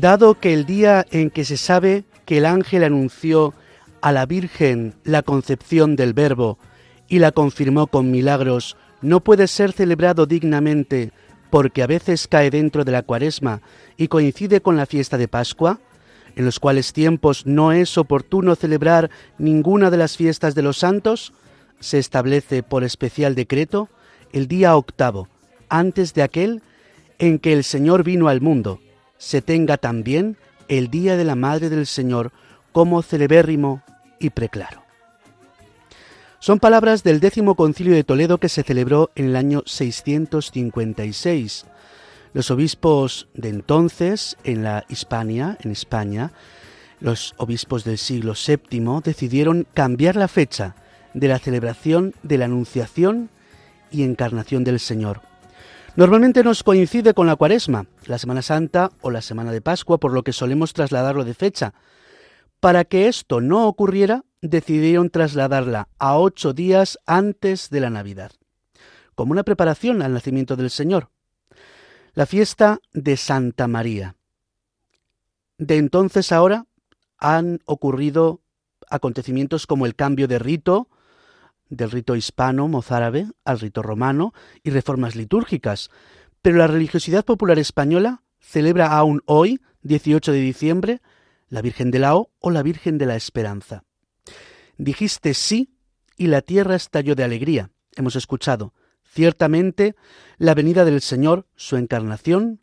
Dado que el día en que se sabe que el ángel anunció a la Virgen la concepción del Verbo y la confirmó con milagros, no puede ser celebrado dignamente porque a veces cae dentro de la cuaresma y coincide con la fiesta de Pascua, en los cuales tiempos no es oportuno celebrar ninguna de las fiestas de los santos, se establece por especial decreto el día octavo, antes de aquel en que el Señor vino al mundo, se tenga también el día de la Madre del Señor como celebérrimo y preclaro. Son palabras del décimo concilio de Toledo que se celebró en el año 656. Los obispos de entonces en la Hispania, en España, los obispos del siglo VII decidieron cambiar la fecha de la celebración de la Anunciación y Encarnación del Señor. Normalmente nos coincide con la Cuaresma, la Semana Santa o la Semana de Pascua, por lo que solemos trasladarlo de fecha. Para que esto no ocurriera, decidieron trasladarla a ocho días antes de la Navidad, como una preparación al nacimiento del Señor. La fiesta de Santa María. De entonces a ahora han ocurrido acontecimientos como el cambio de rito, del rito hispano mozárabe al rito romano y reformas litúrgicas, pero la religiosidad popular española celebra aún hoy, 18 de diciembre, la Virgen de la O o la Virgen de la Esperanza. Dijiste sí y la tierra estalló de alegría. Hemos escuchado. Ciertamente, la venida del Señor, su encarnación,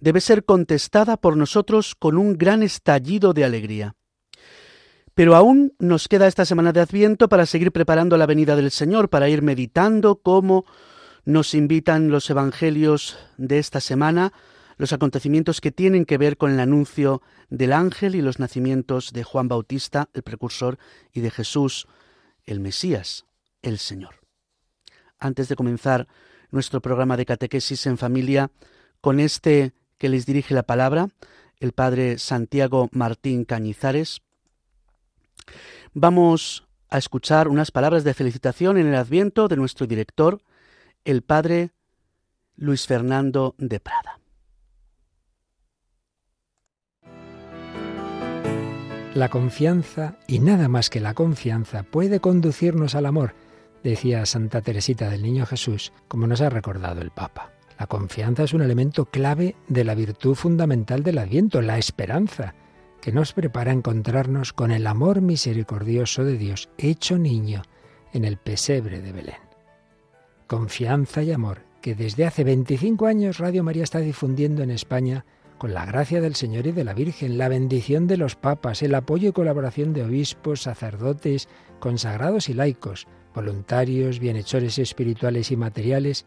debe ser contestada por nosotros con un gran estallido de alegría. Pero aún nos queda esta semana de Adviento para seguir preparando la venida del Señor, para ir meditando cómo nos invitan los evangelios de esta semana, los acontecimientos que tienen que ver con el anuncio del ángel y los nacimientos de Juan Bautista, el precursor, y de Jesús, el Mesías, el Señor. Antes de comenzar nuestro programa de catequesis en familia, con este que les dirige la palabra, el Padre Santiago Martín Cañizares, Vamos a escuchar unas palabras de felicitación en el Adviento de nuestro director, el Padre Luis Fernando de Prada. La confianza, y nada más que la confianza, puede conducirnos al amor, decía Santa Teresita del Niño Jesús, como nos ha recordado el Papa. La confianza es un elemento clave de la virtud fundamental del Adviento, la esperanza que nos prepara a encontrarnos con el amor misericordioso de Dios hecho niño en el pesebre de Belén. Confianza y amor que desde hace 25 años Radio María está difundiendo en España con la gracia del Señor y de la Virgen, la bendición de los papas, el apoyo y colaboración de obispos, sacerdotes, consagrados y laicos, voluntarios, bienhechores espirituales y materiales,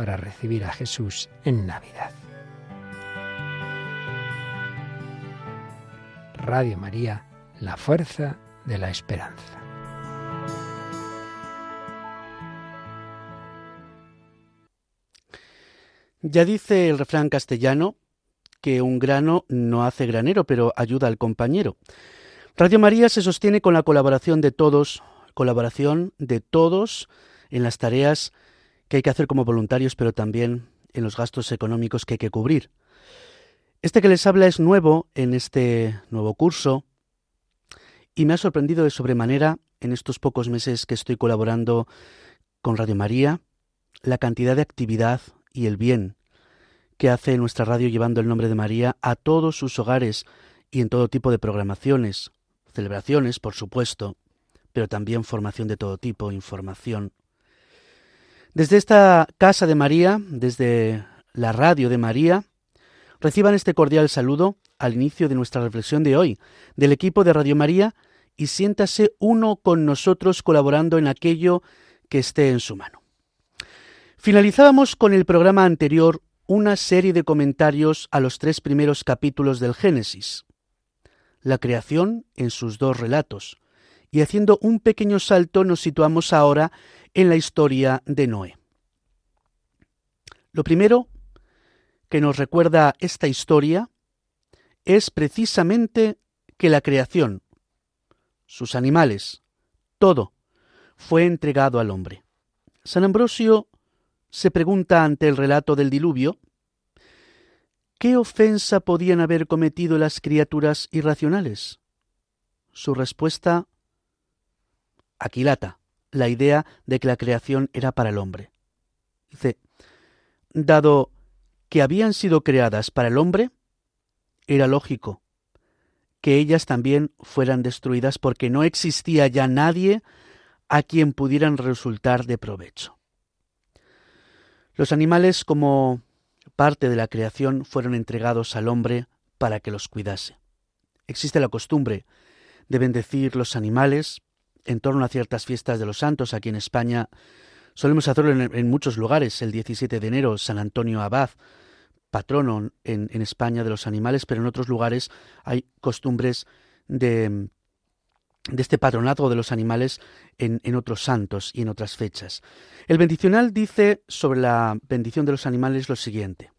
para recibir a Jesús en Navidad. Radio María, la fuerza de la esperanza. Ya dice el refrán castellano que un grano no hace granero, pero ayuda al compañero. Radio María se sostiene con la colaboración de todos, colaboración de todos en las tareas que hay que hacer como voluntarios, pero también en los gastos económicos que hay que cubrir. Este que les habla es nuevo en este nuevo curso y me ha sorprendido de sobremanera en estos pocos meses que estoy colaborando con Radio María la cantidad de actividad y el bien que hace nuestra radio llevando el nombre de María a todos sus hogares y en todo tipo de programaciones, celebraciones, por supuesto, pero también formación de todo tipo, información. Desde esta Casa de María, desde la radio de María, reciban este cordial saludo al inicio de nuestra reflexión de hoy, del equipo de Radio María, y siéntase uno con nosotros colaborando en aquello que esté en su mano. Finalizábamos con el programa anterior una serie de comentarios a los tres primeros capítulos del Génesis, la creación en sus dos relatos, y haciendo un pequeño salto nos situamos ahora en la historia de Noé. Lo primero que nos recuerda esta historia es precisamente que la creación, sus animales, todo, fue entregado al hombre. San Ambrosio se pregunta ante el relato del diluvio, ¿qué ofensa podían haber cometido las criaturas irracionales? Su respuesta aquilata la idea de que la creación era para el hombre. Dice, dado que habían sido creadas para el hombre, era lógico que ellas también fueran destruidas porque no existía ya nadie a quien pudieran resultar de provecho. Los animales, como parte de la creación, fueron entregados al hombre para que los cuidase. Existe la costumbre de bendecir los animales en torno a ciertas fiestas de los santos. Aquí en España solemos hacerlo en, muchos lugares. El 17 de enero, San Antonio Abad, patrono en, España de los animales, pero en otros lugares hay costumbres de este patronato de los animales en, otros santos y en otras fechas. El bendicional dice sobre la bendición de los animales lo siguiente.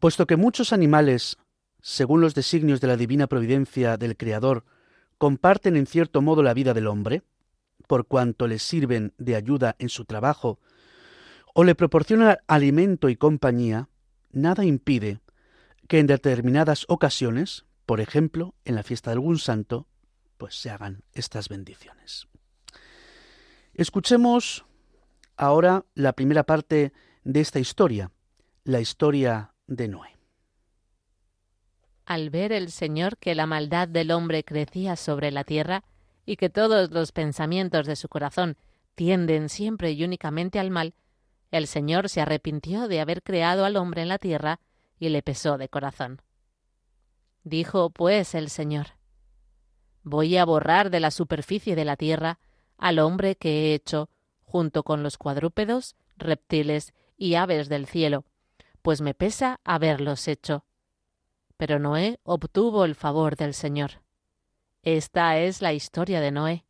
Puesto que muchos animales, según los designios de la divina providencia del Creador, comparten en cierto modo la vida del hombre, por cuanto les sirven de ayuda en su trabajo, o le proporcionan alimento y compañía, nada impide que en determinadas ocasiones, por ejemplo, en la fiesta de algún santo, pues se hagan estas bendiciones. Escuchemos ahora la primera parte de esta historia, la historia de Noé. Al ver el Señor que la maldad del hombre crecía sobre la tierra y que todos los pensamientos de su corazón tienden siempre y únicamente al mal, el Señor se arrepintió de haber creado al hombre en la tierra y le pesó de corazón. Dijo pues el Señor, Voy a borrar de la superficie de la tierra al hombre que he hecho, junto con los cuadrúpedos, reptiles y aves del cielo, pues me pesa haberlos hecho. Pero Noé obtuvo el favor del Señor. Esta es la historia de Noé.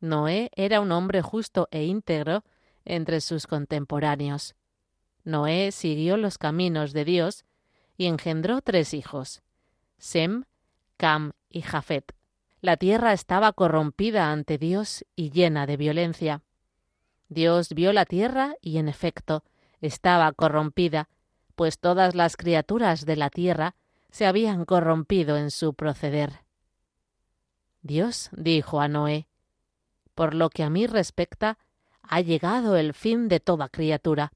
Noé era un hombre justo e íntegro entre sus contemporáneos. Noé siguió los caminos de Dios y engendró tres hijos, Sem, Cam y Jafet. La tierra estaba corrompida ante Dios y llena de violencia. Dios vio la tierra y, en efecto, estaba corrompida, pues todas las criaturas de la tierra se habían corrompido en su proceder. Dios dijo a Noé, Por lo que a mí respecta, ha llegado el fin de toda criatura,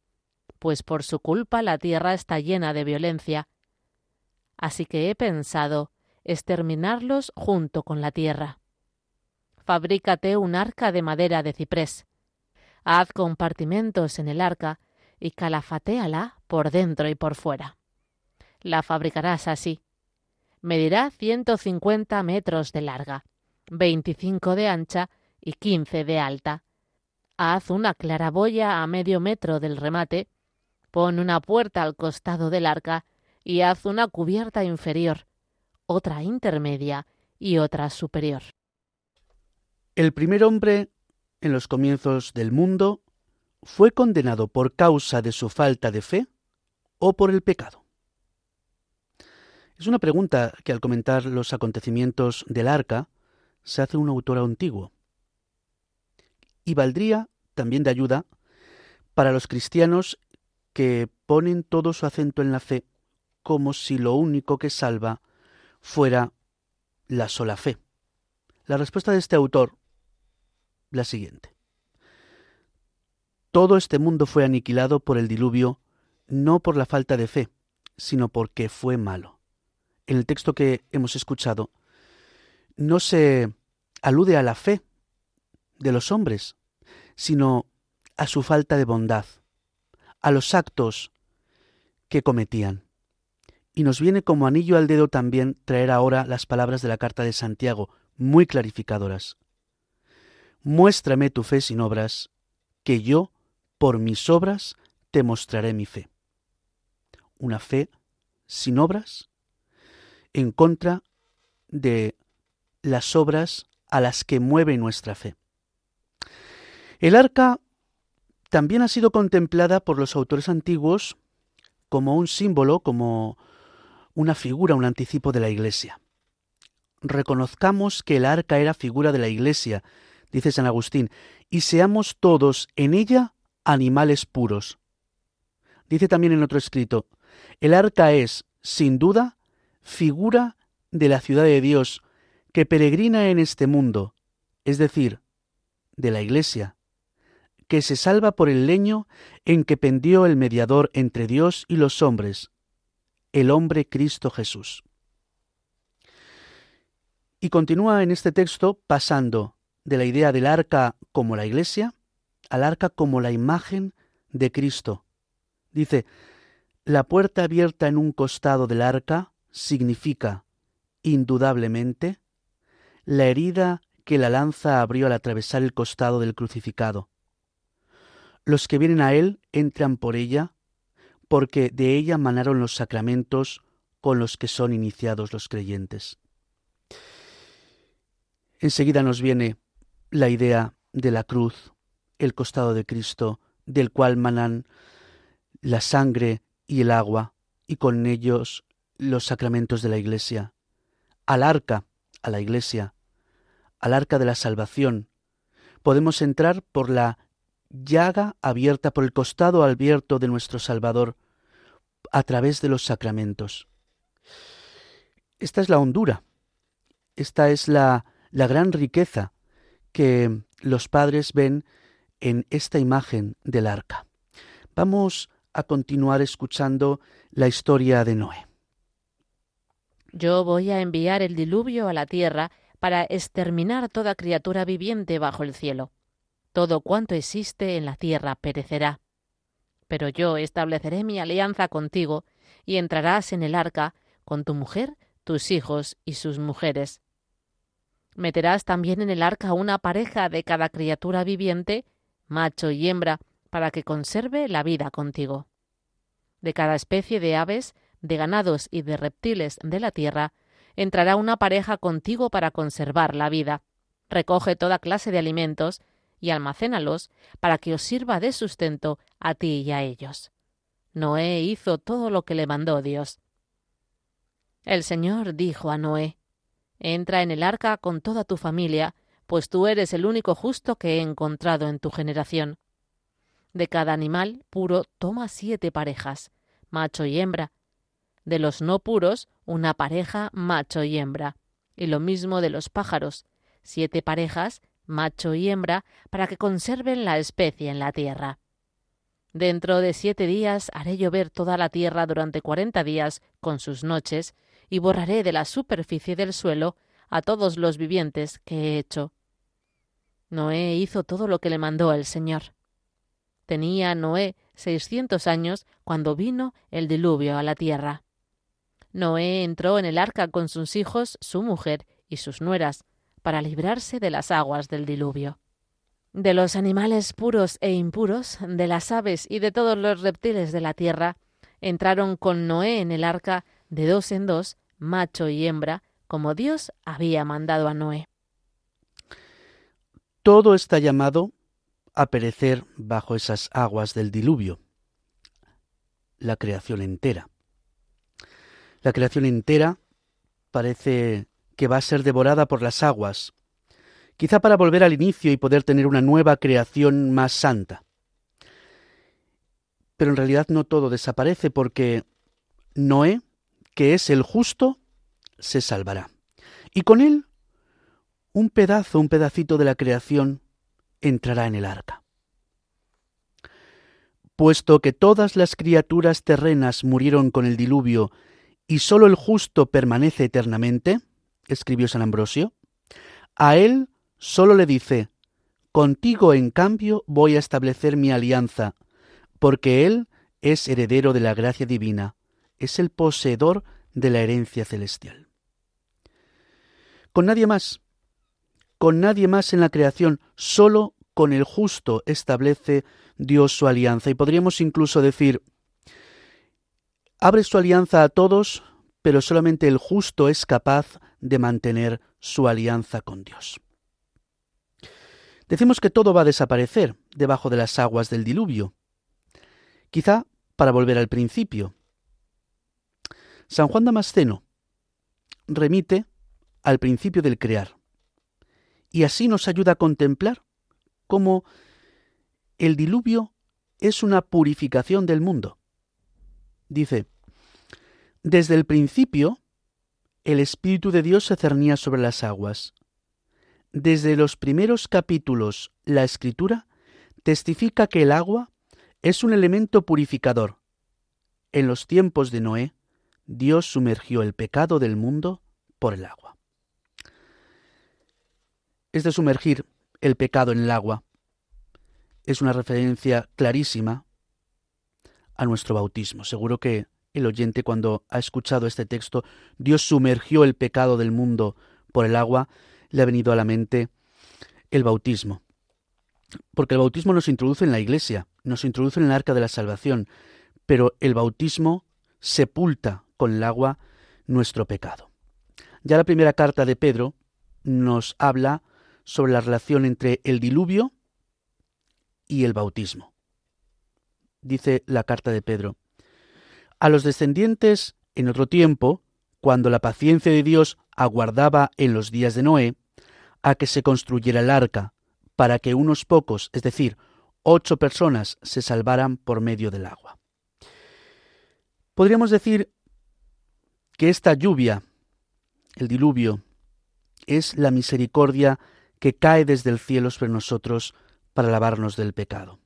pues por su culpa la tierra está llena de violencia. Así que he pensado, exterminarlos junto con la tierra. Fabrícate un arca de madera de ciprés. Haz compartimentos en el arca y calafatéala por dentro y por fuera. La fabricarás así. Medirá 150 metros de larga, 25 de ancha y 15 de alta. Haz una claraboya a medio metro del remate, pon una puerta al costado del arca y haz una cubierta inferior, otra intermedia y otra superior. El primer hombre en los comienzos del mundo fue condenado por causa de su falta de fe o por el pecado. Es una pregunta que al comentar los acontecimientos del arca se hace un autor antiguo. Y valdría también de ayuda para los cristianos que ponen todo su acento en la fe como si lo único que salva fuera la sola fe. La respuesta de este autor, la siguiente. Todo este mundo fue aniquilado por el diluvio, no por la falta de fe, sino porque fue malo. En el texto que hemos escuchado, no se alude a la fe de los hombres, sino a su falta de bondad, a los actos que cometían. Y nos viene como anillo al dedo también traer ahora las palabras de la carta de Santiago, muy clarificadoras. Muéstrame tu fe sin obras, que yo, por mis obras, te mostraré mi fe. Una fe sin obras en contra de las obras a las que mueve nuestra fe. El arca también ha sido contemplada por los autores antiguos como un símbolo, como una figura, un anticipo de la Iglesia. Reconozcamos que el arca era figura de la Iglesia, dice San Agustín, y seamos todos en ella animales puros. Dice también en otro escrito, el arca es, sin duda, figura de la ciudad de Dios que peregrina en este mundo, es decir, de la Iglesia, que se salva por el leño en que pendió el mediador entre Dios y los hombres, el hombre Cristo Jesús. Y continúa en este texto pasando de la idea del arca como la iglesia al arca como la imagen de Cristo. Dice, la puerta abierta en un costado del arca significa, indudablemente, la herida que la lanza abrió al atravesar el costado del crucificado. Los que vienen a él entran por ella porque de ella manaron los sacramentos con los que son iniciados los creyentes. Enseguida nos viene la idea de la cruz, el costado de Cristo, del cual manan la sangre y el agua, y con ellos los sacramentos de la Iglesia, al arca, a la Iglesia, al arca de la salvación. Podemos entrar por la llaga abierta por el costado abierto de nuestro Salvador, a través de los sacramentos. Esta es la hondura, esta es la, la gran riqueza que los padres ven en esta imagen del arca. Vamos a continuar escuchando la historia de Noé. Yo voy a enviar el diluvio a la tierra para exterminar toda criatura viviente bajo el cielo. Todo cuanto existe en la tierra perecerá pero yo estableceré mi alianza contigo, y entrarás en el arca con tu mujer, tus hijos y sus mujeres. Meterás también en el arca una pareja de cada criatura viviente, macho y hembra, para que conserve la vida contigo. De cada especie de aves, de ganados y de reptiles de la tierra, entrará una pareja contigo para conservar la vida. Recoge toda clase de alimentos, y almacénalos para que os sirva de sustento a ti y a ellos. Noé hizo todo lo que le mandó Dios. El Señor dijo a Noé, Entra en el arca con toda tu familia, pues tú eres el único justo que he encontrado en tu generación. De cada animal puro toma siete parejas, macho y hembra. De los no puros, una pareja, macho y hembra. Y lo mismo de los pájaros, siete parejas macho y hembra, para que conserven la especie en la tierra. Dentro de siete días haré llover toda la tierra durante cuarenta días con sus noches, y borraré de la superficie del suelo a todos los vivientes que he hecho. Noé hizo todo lo que le mandó el Señor. Tenía Noé seiscientos años cuando vino el diluvio a la tierra. Noé entró en el arca con sus hijos, su mujer y sus nueras, para librarse de las aguas del diluvio. De los animales puros e impuros, de las aves y de todos los reptiles de la tierra, entraron con Noé en el arca de dos en dos, macho y hembra, como Dios había mandado a Noé. Todo está llamado a perecer bajo esas aguas del diluvio, la creación entera. La creación entera parece que va a ser devorada por las aguas, quizá para volver al inicio y poder tener una nueva creación más santa. Pero en realidad no todo desaparece porque Noé, que es el justo, se salvará. Y con él un pedazo, un pedacito de la creación entrará en el arca. Puesto que todas las criaturas terrenas murieron con el diluvio y sólo el justo permanece eternamente, escribió San Ambrosio, a él Solo le dice, Contigo, en cambio, voy a establecer mi alianza, porque Él es heredero de la gracia divina, es el poseedor de la herencia celestial. Con nadie más, con nadie más en la creación, solo con el justo establece Dios su alianza. Y podríamos incluso decir, abre su alianza a todos, pero solamente el justo es capaz de mantener su alianza con Dios. Decimos que todo va a desaparecer debajo de las aguas del diluvio. Quizá para volver al principio. San Juan Damasceno remite al principio del crear y así nos ayuda a contemplar cómo el diluvio es una purificación del mundo. Dice, desde el principio el Espíritu de Dios se cernía sobre las aguas desde los primeros capítulos, la escritura testifica que el agua es un elemento purificador. En los tiempos de Noé, Dios sumergió el pecado del mundo por el agua. Es de sumergir el pecado en el agua. Es una referencia clarísima a nuestro bautismo. Seguro que el oyente cuando ha escuchado este texto, Dios sumergió el pecado del mundo por el agua, le ha venido a la mente el bautismo. Porque el bautismo nos introduce en la iglesia, nos introduce en el arca de la salvación, pero el bautismo sepulta con el agua nuestro pecado. Ya la primera carta de Pedro nos habla sobre la relación entre el diluvio y el bautismo. Dice la carta de Pedro, a los descendientes en otro tiempo, cuando la paciencia de Dios aguardaba en los días de Noé, a que se construyera el arca, para que unos pocos, es decir, ocho personas, se salvaran por medio del agua. Podríamos decir que esta lluvia, el diluvio, es la misericordia que cae desde el cielo sobre nosotros para lavarnos del pecado.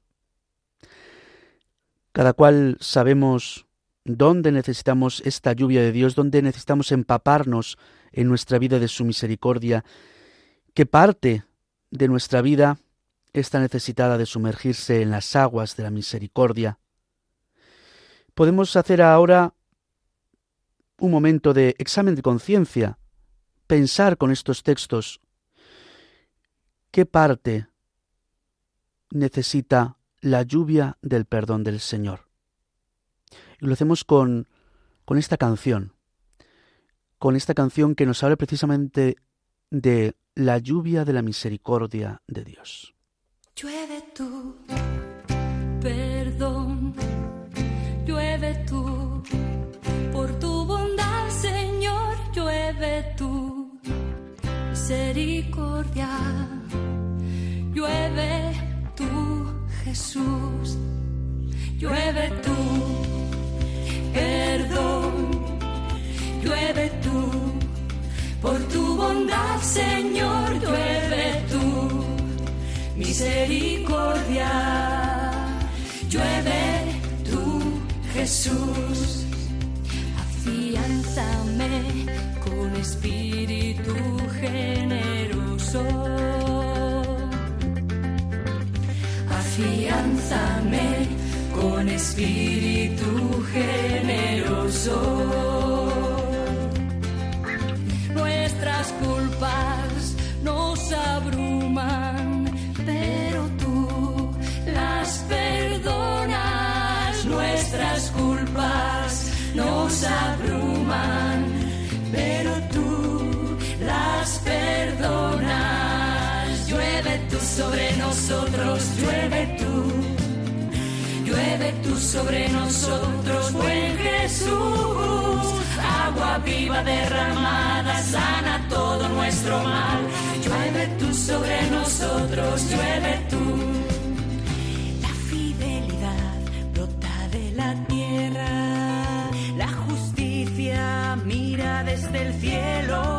Cada cual sabemos dónde necesitamos esta lluvia de Dios, dónde necesitamos empaparnos en nuestra vida de su misericordia qué parte de nuestra vida está necesitada de sumergirse en las aguas de la misericordia. Podemos hacer ahora un momento de examen de conciencia, pensar con estos textos qué parte necesita la lluvia del perdón del Señor. Y lo hacemos con, con esta canción, con esta canción que nos habla precisamente de la lluvia de la misericordia de Dios. Llueve tú, perdón, llueve tú, por tu bondad, Señor, llueve tú, misericordia, llueve tú, Jesús, llueve tú, perdón, llueve tú por tu bondad, Señor, llueve tú, misericordia, llueve tú, Jesús. Afianzame con espíritu generoso. Afianzame con espíritu generoso culpas nos abruman, pero tú las perdonas. Nuestras culpas nos abruman, pero tú las perdonas. Llueve tú sobre nosotros, llueve tú. Llueve tú sobre nosotros, buen Jesús. Agua viva derramada, sana todo nuestro mal. Llueve tú sobre nosotros, llueve tú. La fidelidad brota de la tierra. La justicia mira desde el cielo.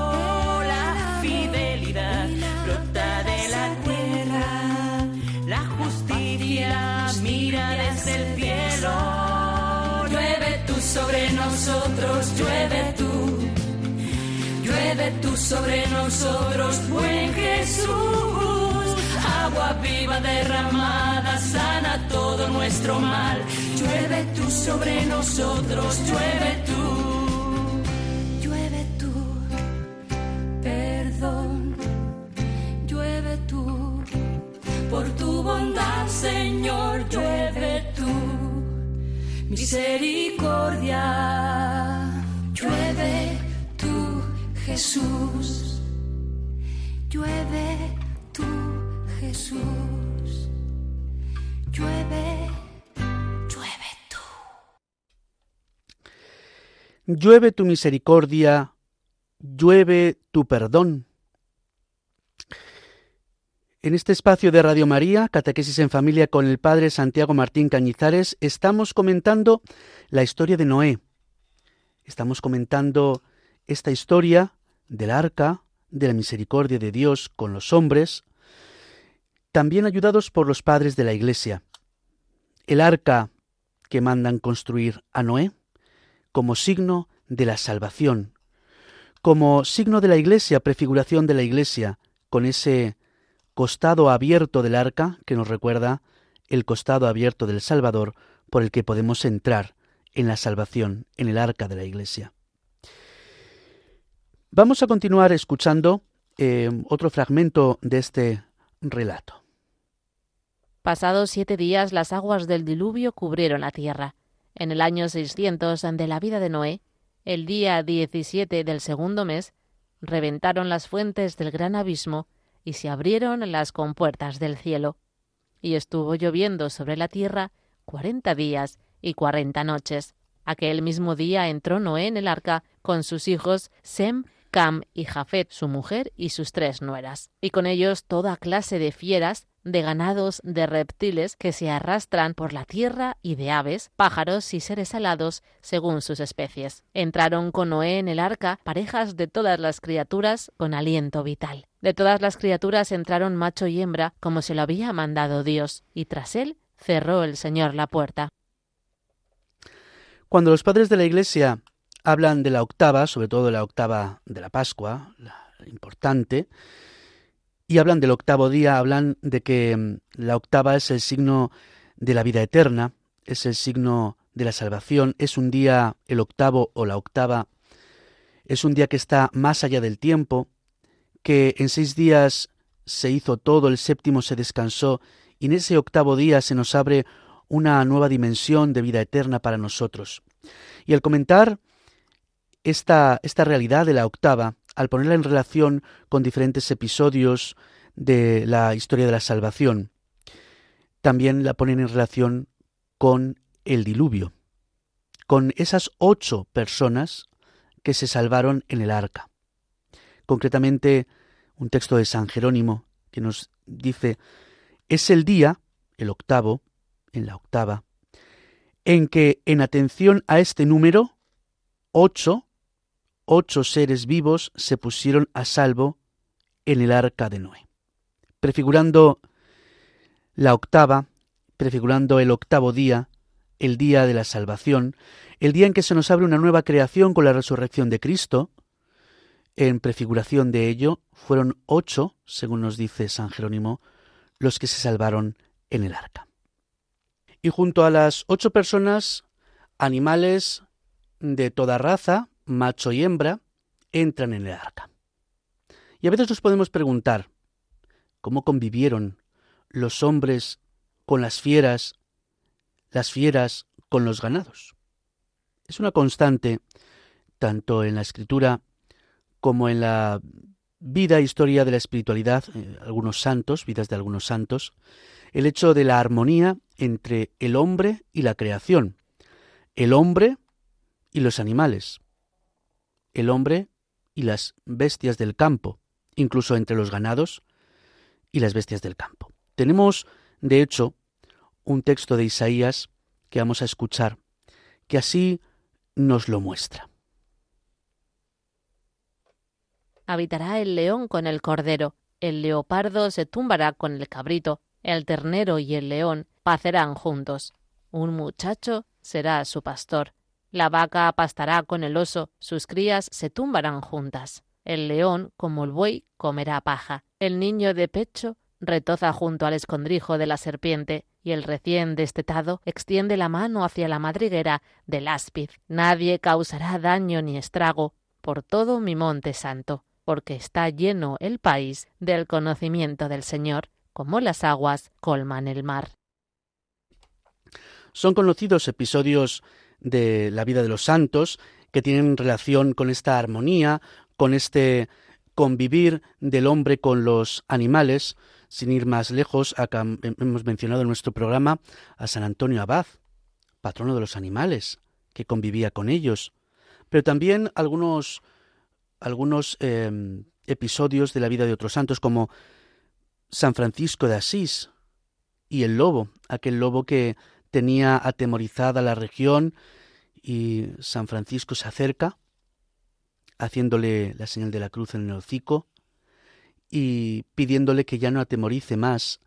Nosotros, llueve tú. Llueve tú sobre nosotros, buen Jesús. Agua viva derramada, sana todo nuestro mal. Llueve tú sobre nosotros, llueve tú. Llueve tú, perdón. Llueve tú, por tu bondad, Señor, llueve tú. Misericordia, llueve tú, Jesús. Llueve tú, Jesús. Llueve, llueve tú. Llueve tu misericordia, llueve tu perdón. En este espacio de Radio María, Catequesis en Familia con el Padre Santiago Martín Cañizares, estamos comentando la historia de Noé. Estamos comentando esta historia del arca, de la misericordia de Dios con los hombres, también ayudados por los padres de la Iglesia. El arca que mandan construir a Noé como signo de la salvación, como signo de la Iglesia, prefiguración de la Iglesia, con ese costado abierto del arca que nos recuerda el costado abierto del Salvador por el que podemos entrar en la salvación, en el arca de la Iglesia. Vamos a continuar escuchando eh, otro fragmento de este relato. Pasados siete días las aguas del diluvio cubrieron la tierra. En el año 600 de la vida de Noé, el día 17 del segundo mes, reventaron las fuentes del gran abismo y se abrieron las compuertas del cielo. Y estuvo lloviendo sobre la tierra cuarenta días y cuarenta noches. Aquel mismo día entró Noé en el arca con sus hijos Sem, Cam y Jafet, su mujer y sus tres nueras, y con ellos toda clase de fieras, de ganados, de reptiles que se arrastran por la tierra y de aves, pájaros y seres alados según sus especies. Entraron con Noé en el arca parejas de todas las criaturas con aliento vital. De todas las criaturas entraron macho y hembra como se lo había mandado Dios, y tras él cerró el Señor la puerta. Cuando los padres de la Iglesia hablan de la octava, sobre todo la octava de la Pascua, la importante, y hablan del octavo día, hablan de que mm, la octava es el signo de la vida eterna, es el signo de la salvación, es un día, el octavo o la octava, es un día que está más allá del tiempo, que en seis días se hizo todo, el séptimo se descansó, y en ese octavo día se nos abre una nueva dimensión de vida eterna para nosotros. Y al comentar esta, esta realidad de la octava, al ponerla en relación con diferentes episodios de la historia de la salvación, también la ponen en relación con el diluvio, con esas ocho personas que se salvaron en el arca. Concretamente, un texto de San Jerónimo que nos dice, es el día, el octavo, en la octava, en que en atención a este número, ocho, ocho seres vivos se pusieron a salvo en el arca de Noé. Prefigurando la octava, prefigurando el octavo día, el día de la salvación, el día en que se nos abre una nueva creación con la resurrección de Cristo, en prefiguración de ello, fueron ocho, según nos dice San Jerónimo, los que se salvaron en el arca. Y junto a las ocho personas, animales de toda raza, macho y hembra, entran en el arca. Y a veces nos podemos preguntar, ¿cómo convivieron los hombres con las fieras, las fieras con los ganados? Es una constante, tanto en la escritura como en la vida historia de la espiritualidad, eh, algunos santos, vidas de algunos santos, el hecho de la armonía entre el hombre y la creación, el hombre y los animales, el hombre y las bestias del campo, incluso entre los ganados y las bestias del campo. Tenemos, de hecho, un texto de Isaías que vamos a escuchar, que así nos lo muestra. Habitará el león con el cordero, el leopardo se tumbará con el cabrito, el ternero y el león pacerán juntos. Un muchacho será su pastor. La vaca pastará con el oso, sus crías se tumbarán juntas. El león, como el buey, comerá paja. El niño de pecho retoza junto al escondrijo de la serpiente, y el recién destetado extiende la mano hacia la madriguera del áspid. Nadie causará daño ni estrago por todo mi monte santo, porque está lleno el país del conocimiento del Señor, como las aguas colman el mar. Son conocidos episodios de la vida de los santos que tienen relación con esta armonía, con este convivir del hombre con los animales. Sin ir más lejos, hemos mencionado en nuestro programa a San Antonio Abad, patrono de los animales, que convivía con ellos. Pero también algunos, algunos eh, episodios de la vida de otros santos, como San Francisco de Asís y el lobo, aquel lobo que tenía atemorizada la región y San Francisco se acerca haciéndole la señal de la cruz en el hocico y pidiéndole que ya no atemorice más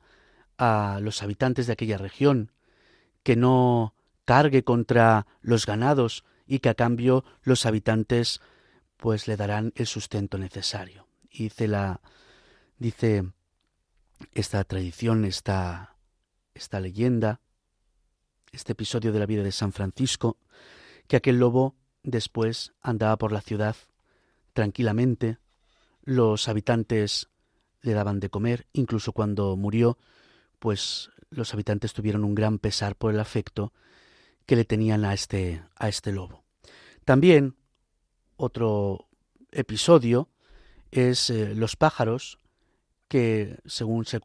a los habitantes de aquella región, que no cargue contra los ganados y que a cambio los habitantes pues le darán el sustento necesario. Y dice la dice esta tradición, esta, esta leyenda, este episodio de la vida de San Francisco, que aquel lobo después andaba por la ciudad tranquilamente, los habitantes le daban de comer, incluso cuando murió, pues los habitantes tuvieron un gran pesar por el afecto que le tenían a este, a este lobo. También otro episodio es eh, los pájaros que, según se,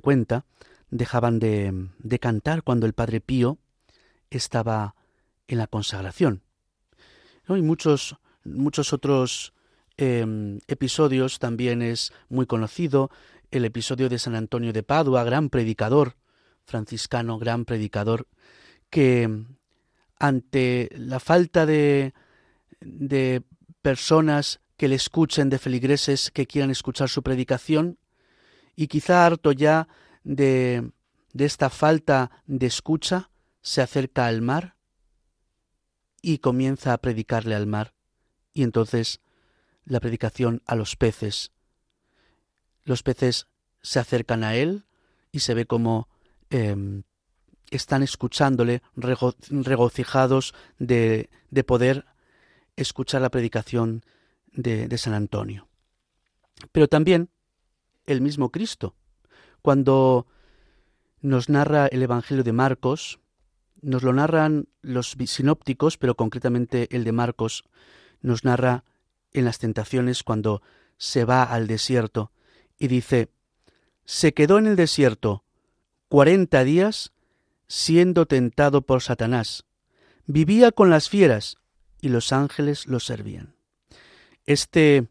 cuenta, dejaban de, de, cantar cuando el Padre Pío estaba en la consagración. ¿No? Y muchos, muchos otros eh, episodios también es muy conocido. El episodio de San Antonio de Padua, gran predicador, franciscano, gran predicador, que ante la falta de personas que le escuchen, de feligreses que quieran escuchar su predicación, y quizá harto ya de, de esta falta de escucha, se acerca al mar y comienza a predicarle al mar. Y entonces la predicación a los peces. Los peces se acercan a él y se ve como eh, están escuchándole regocijados de, de, poder escuchar la predicación de, San Antonio. Pero también el mismo Cristo. Cuando nos narra el Evangelio de Marcos, nos lo narran los sinópticos, pero concretamente el de Marcos nos narra en las tentaciones cuando se va al desierto y dice, se quedó en el desierto cuarenta días siendo tentado por Satanás. Vivía con las fieras y los ángeles lo servían. Este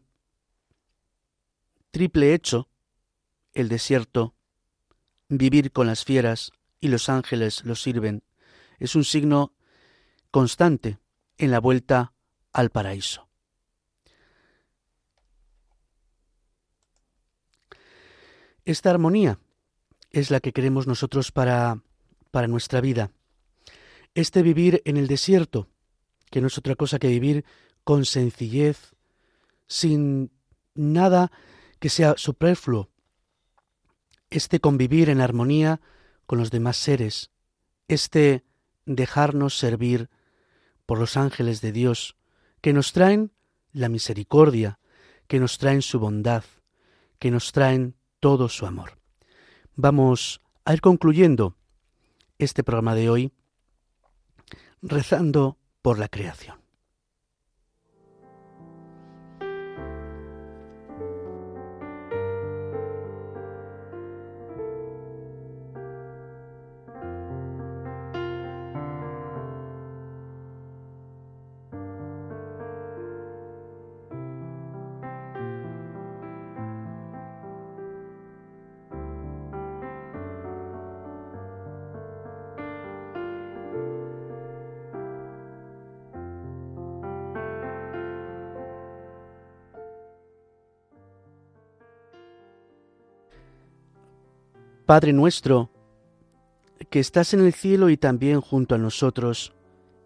triple hecho el desierto, vivir con las fieras y los ángeles los sirven, es un signo constante en la vuelta al paraíso. Esta armonía es la que queremos nosotros para, para nuestra vida. Este vivir en el desierto, que no es otra cosa que vivir con sencillez, sin nada que sea superfluo, este convivir en armonía con los demás seres, este dejarnos servir por los ángeles de Dios, que nos traen la misericordia, que nos traen su bondad, que nos traen todo su amor. Vamos a ir concluyendo este programa de hoy rezando por la creación. Padre nuestro, que estás en el cielo y también junto a nosotros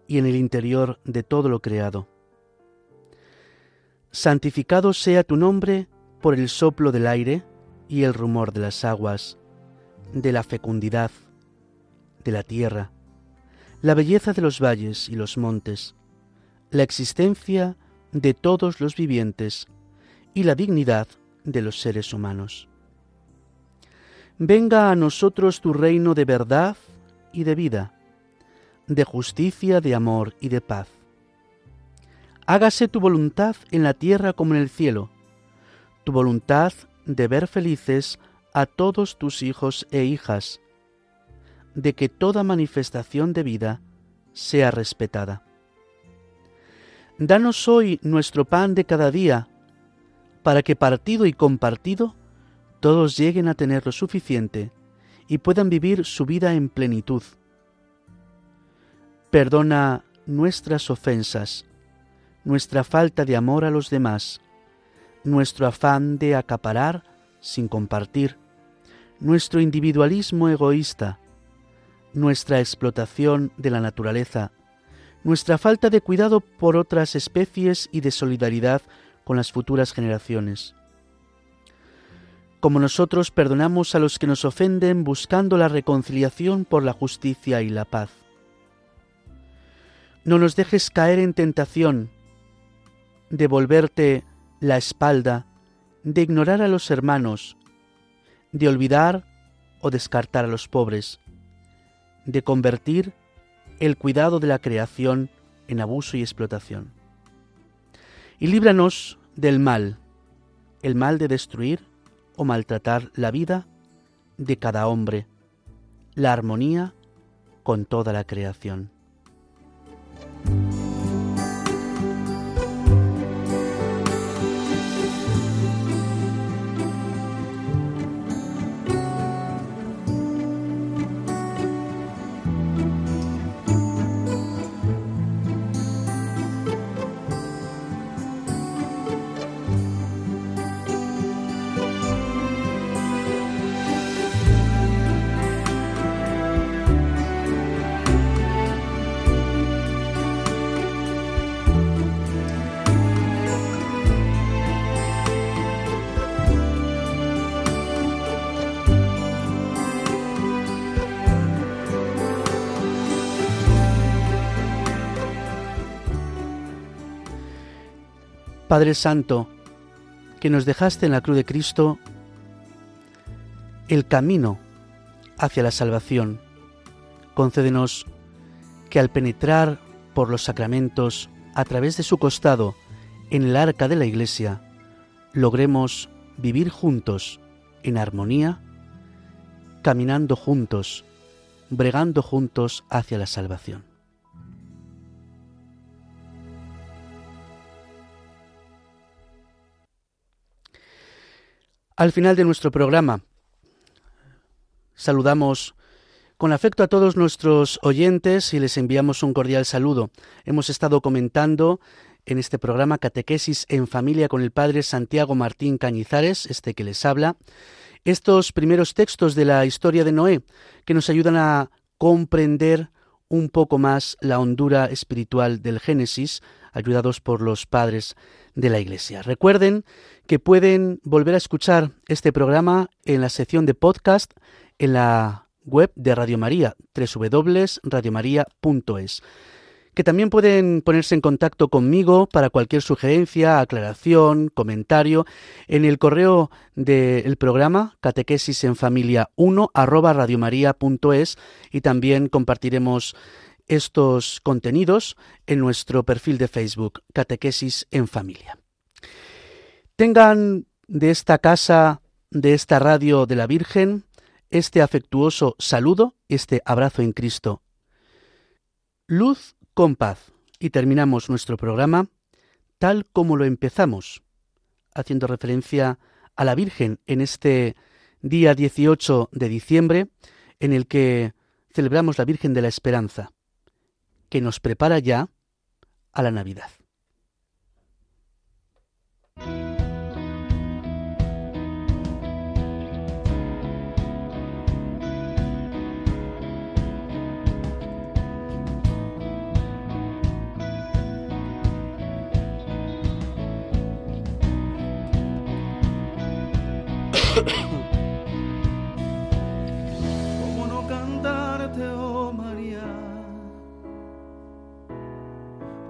y en el interior de todo lo creado. Santificado sea tu nombre por el soplo del aire y el rumor de las aguas, de la fecundidad, de la tierra, la belleza de los valles y los montes, la existencia de todos los vivientes y la dignidad de los seres humanos. Venga a nosotros tu reino de verdad y de vida, de justicia, de amor y de paz. Hágase tu voluntad en la tierra como en el cielo, tu voluntad de ver felices a todos tus hijos e hijas, de que toda manifestación de vida sea respetada. Danos hoy nuestro pan de cada día, para que partido y compartido todos lleguen a tener lo suficiente y puedan vivir su vida en plenitud. Perdona nuestras ofensas, nuestra falta de amor a los demás, nuestro afán de acaparar sin compartir, nuestro individualismo egoísta, nuestra explotación de la naturaleza, nuestra falta de cuidado por otras especies y de solidaridad con las futuras generaciones como nosotros perdonamos a los que nos ofenden buscando la reconciliación por la justicia y la paz. No nos dejes caer en tentación de volverte la espalda, de ignorar a los hermanos, de olvidar o descartar a los pobres, de convertir el cuidado de la creación en abuso y explotación. Y líbranos del mal, el mal de destruir o maltratar la vida de cada hombre, la armonía con toda la creación. Padre Santo, que nos dejaste en la cruz de Cristo el camino hacia la salvación, concédenos que al penetrar por los sacramentos a través de su costado en el arca de la Iglesia, logremos vivir juntos en armonía, caminando juntos, bregando juntos hacia la salvación. Al final de nuestro programa, saludamos con afecto a todos nuestros oyentes y les enviamos un cordial saludo. Hemos estado comentando en este programa Catequesis en Familia con el Padre Santiago Martín Cañizares, este que les habla, estos primeros textos de la historia de Noé que nos ayudan a comprender un poco más la hondura espiritual del Génesis, ayudados por los padres de la Iglesia. Recuerden que pueden volver a escuchar este programa en la sección de podcast en la web de Radio María, www.radiomaria.es. que también pueden ponerse en contacto conmigo para cualquier sugerencia, aclaración, comentario en el correo del programa catequesis en familia 1 arroba radiomaria.es y también compartiremos estos contenidos en nuestro perfil de Facebook Catequesis en familia. Tengan de esta casa, de esta radio de la Virgen, este afectuoso saludo, este abrazo en Cristo. Luz con paz. Y terminamos nuestro programa tal como lo empezamos, haciendo referencia a la Virgen en este día 18 de diciembre, en el que celebramos la Virgen de la Esperanza, que nos prepara ya a la Navidad.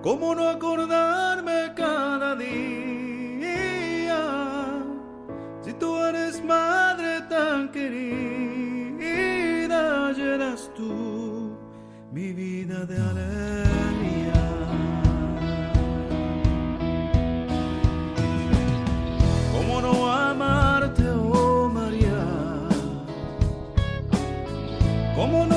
¿Cómo no acordarme cada día? Si tú eres madre tan querida, llenas tú mi vida de alegría. ¿Cómo no amarte, oh María? ¿Cómo no